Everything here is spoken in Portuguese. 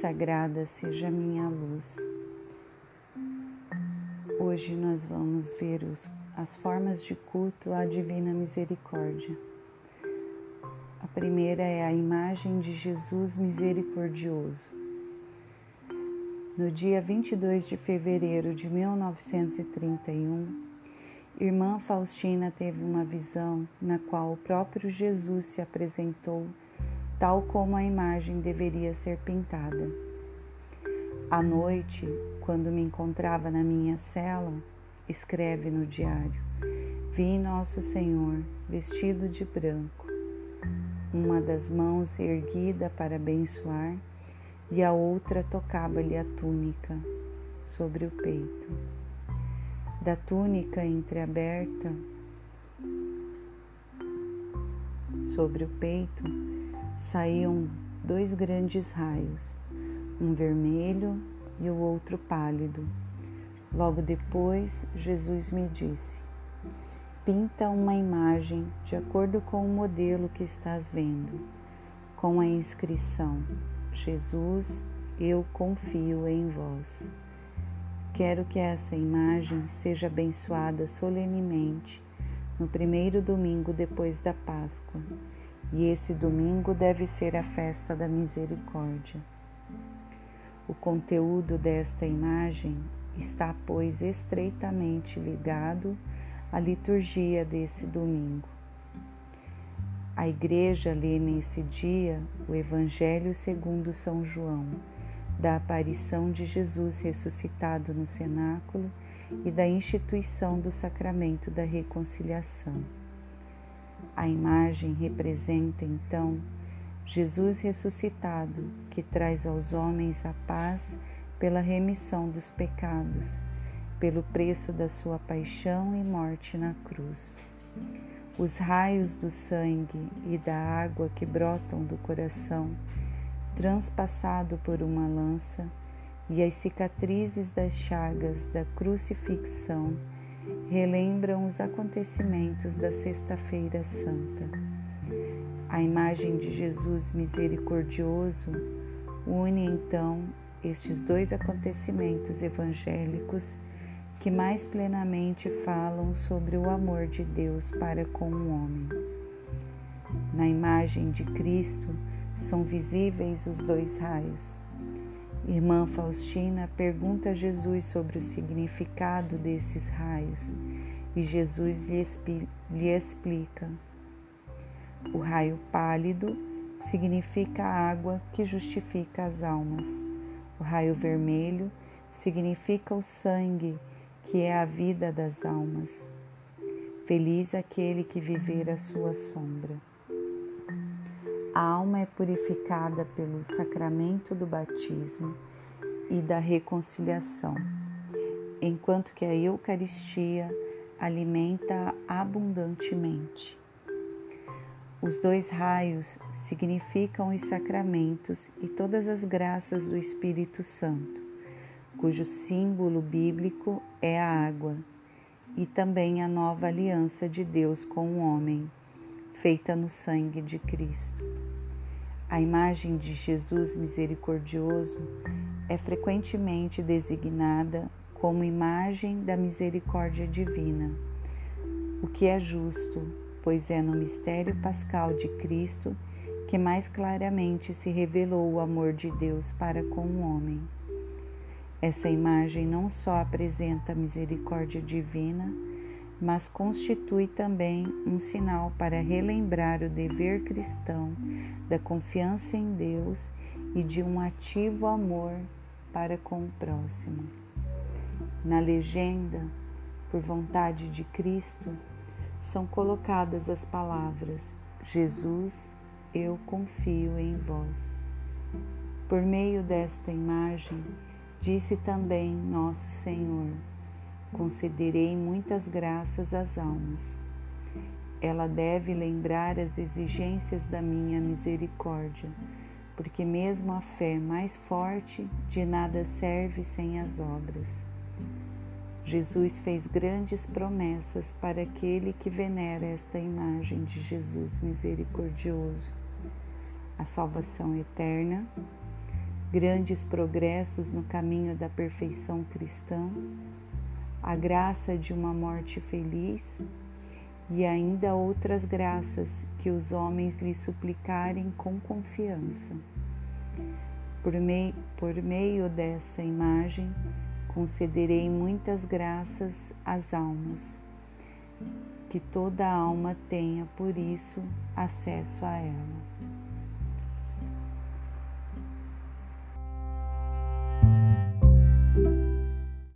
sagrada seja minha luz. Hoje nós vamos ver os, as formas de culto à Divina Misericórdia. A primeira é a imagem de Jesus misericordioso. No dia 22 de fevereiro de 1931, Irmã Faustina teve uma visão na qual o próprio Jesus se apresentou tal como a imagem deveria ser pintada. À noite, quando me encontrava na minha cela, escreve no diário: Vi Nosso Senhor vestido de branco, uma das mãos erguida para abençoar e a outra tocava-lhe a túnica sobre o peito. Da túnica entreaberta sobre o peito saíam dois grandes raios, um vermelho e o outro pálido. Logo depois, Jesus me disse: Pinta uma imagem de acordo com o modelo que estás vendo, com a inscrição: Jesus, eu confio em vós. Quero que essa imagem seja abençoada solenemente no primeiro domingo depois da Páscoa e esse domingo deve ser a festa da misericórdia. O conteúdo desta imagem está, pois, estreitamente ligado à liturgia desse domingo. A Igreja lê nesse dia o Evangelho segundo São João, da aparição de Jesus ressuscitado no cenáculo e da instituição do sacramento da reconciliação. A imagem representa então Jesus ressuscitado, que traz aos homens a paz pela remissão dos pecados, pelo preço da sua paixão e morte na cruz. Os raios do sangue e da água que brotam do coração, transpassado por uma lança, e as cicatrizes das chagas da crucifixão relembram os acontecimentos da Sexta-feira Santa. A imagem de Jesus misericordioso une então estes dois acontecimentos evangélicos que mais plenamente falam sobre o amor de Deus para com o homem. Na imagem de Cristo são visíveis os dois raios, Irmã Faustina pergunta a Jesus sobre o significado desses raios e Jesus lhe, lhe explica. O raio pálido significa a água que justifica as almas. O raio vermelho significa o sangue, que é a vida das almas. Feliz aquele que viver a sua sombra. A alma é purificada pelo sacramento do batismo e da reconciliação, enquanto que a Eucaristia alimenta abundantemente. Os dois raios significam os sacramentos e todas as graças do Espírito Santo, cujo símbolo bíblico é a água, e também a nova aliança de Deus com o homem, feita no sangue de Cristo. A imagem de Jesus misericordioso é frequentemente designada como imagem da misericórdia divina, o que é justo, pois é no mistério pascal de Cristo que mais claramente se revelou o amor de Deus para com o homem. Essa imagem não só apresenta a misericórdia divina, mas constitui também um sinal para relembrar o dever cristão da confiança em Deus e de um ativo amor para com o próximo. Na legenda, por vontade de Cristo, são colocadas as palavras: Jesus, eu confio em vós. Por meio desta imagem, disse também Nosso Senhor: concederei muitas graças às almas. Ela deve lembrar as exigências da minha misericórdia, porque mesmo a fé mais forte de nada serve sem as obras. Jesus fez grandes promessas para aquele que venera esta imagem de Jesus misericordioso: a salvação eterna, grandes progressos no caminho da perfeição cristã, a graça de uma morte feliz e ainda outras graças que os homens lhe suplicarem com confiança. Por meio, por meio dessa imagem, concederei muitas graças às almas, que toda alma tenha, por isso, acesso a ela.